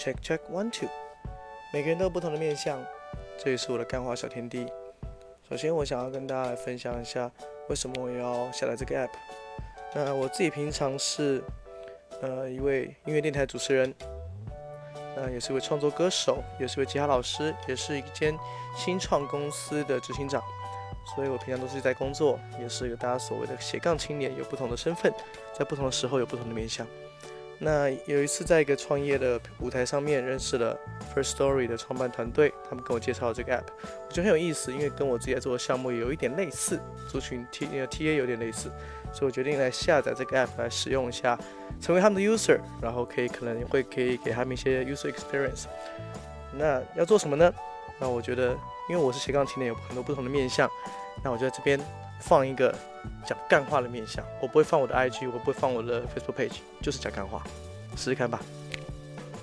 Check check one two，每个人都有不同的面相，这也是我的干花小天地。首先，我想要跟大家来分享一下，为什么我要下载这个 app。那我自己平常是呃一位音乐电台主持人，那也是一位创作歌手，也是位吉他老师，也是一间新创公司的执行长。所以我平常都是在工作，也是一个大家所谓的斜杠青年，有不同的身份，在不同的时候有不同的面相。那有一次在一个创业的舞台上面认识了 First Story 的创办团队，他们跟我介绍这个 app，我觉得很有意思，因为跟我自己在做的项目有一点类似，族群 T T A 有点类似，所以我决定来下载这个 app 来使用一下，成为他们的 user，然后可以可能会可以给他们一些 user experience。那要做什么呢？那我觉得，因为我是斜杠青年，有很多不同的面向，那我就在这边放一个。讲干话的面相，我不会放我的 IG，我不会放我的 Facebook page，就是讲干话，试试看吧。